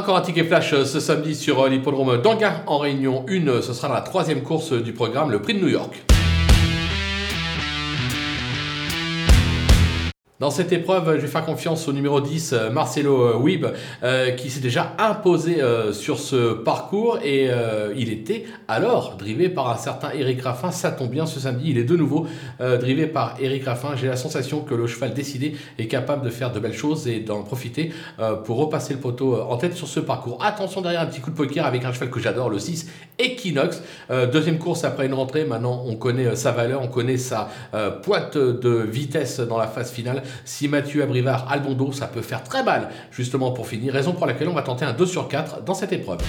Encore un ticket flash euh, ce samedi sur euh, l'hippodrome d'Anguin en Réunion 1. Ce sera la troisième course du programme, le Prix de New York. Dans cette épreuve, je vais faire confiance au numéro 10, euh, Marcelo euh, Wib, euh, qui s'est déjà imposé sur ce parcours et il était alors drivé par un certain Eric Raffin. Ça tombe bien ce samedi, il est de nouveau drivé par Eric Raffin. J'ai la sensation que le cheval décidé est capable de faire de belles choses et d'en profiter pour repasser le poteau en tête sur ce parcours. Attention derrière un petit coup de poker avec un cheval que j'adore, le 6, Equinox. deuxième course après une rentrée, maintenant on connaît sa valeur, on connaît sa pointe de vitesse dans la phase finale. Si Mathieu Abrivard Albondo, ça peut faire très mal justement pour finir, raison pour laquelle on va tenter un 2 sur 4 dans cette épreuve.